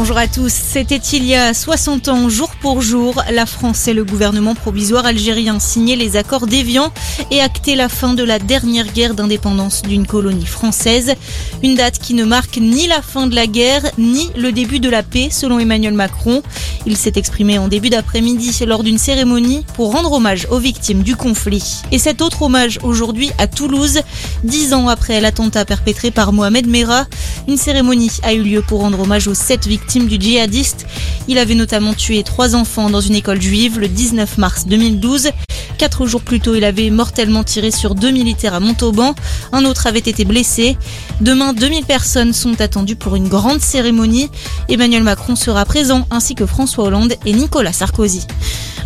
Bonjour à tous. C'était il y a 60 ans, jour pour jour, la France et le gouvernement provisoire algérien signaient les accords d'Évian et actaient la fin de la dernière guerre d'indépendance d'une colonie française. Une date qui ne marque ni la fin de la guerre, ni le début de la paix, selon Emmanuel Macron. Il s'est exprimé en début d'après-midi lors d'une cérémonie pour rendre hommage aux victimes du conflit. Et cet autre hommage aujourd'hui à Toulouse, dix ans après l'attentat perpétré par Mohamed Merah, une cérémonie a eu lieu pour rendre hommage aux sept victimes du djihadiste. Il avait notamment tué trois enfants dans une école juive le 19 mars 2012. Quatre jours plus tôt, il avait mortellement tiré sur deux militaires à Montauban. Un autre avait été blessé. Demain, 2000 personnes sont attendues pour une grande cérémonie. Emmanuel Macron sera présent, ainsi que François Hollande et Nicolas Sarkozy.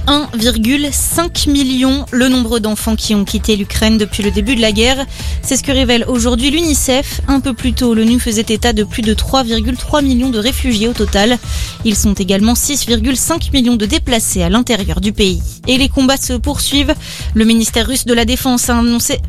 1,5 million le nombre d'enfants qui ont quitté l'Ukraine depuis le début de la guerre. C'est ce que révèle aujourd'hui l'UNICEF. Un peu plus tôt, l'ONU faisait état de plus de 3,3 millions de réfugiés au total. Ils sont également 6,5 millions de déplacés à l'intérieur du pays. Et les combats se poursuivent. Le ministère russe de la Défense a annoncé,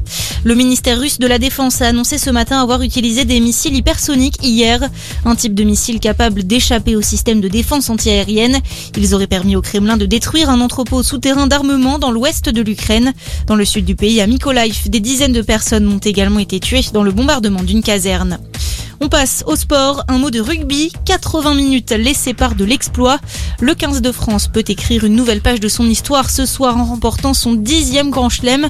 ce matin avoir utilisé des missiles hypersoniques hier. Un type de missile capable d'échapper au système de défense antiaérienne. Ils auraient permis au Kremlin de détruire un entrepôt souterrain d'armement dans l'ouest de l'Ukraine. Dans le sud du pays, à Mykolaiv, des dizaines de personnes ont également été tuées dans le bombardement d'une caserne. On passe au sport, un mot de rugby, 80 minutes les séparent de l'exploit. Le 15 de France peut écrire une nouvelle page de son histoire ce soir en remportant son dixième grand chelem.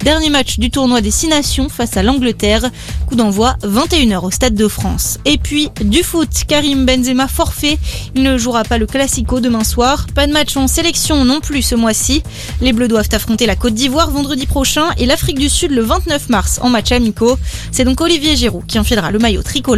Dernier match du tournoi des Six Nations face à l'Angleterre. Coup d'envoi 21h au Stade de France. Et puis du foot, Karim Benzema forfait. Il ne jouera pas le Classico demain soir. Pas de match en sélection non plus ce mois-ci. Les Bleus doivent affronter la Côte d'Ivoire vendredi prochain et l'Afrique du Sud le 29 mars en match amicaux. C'est donc Olivier Giroud qui enfilera le maillot tricolore.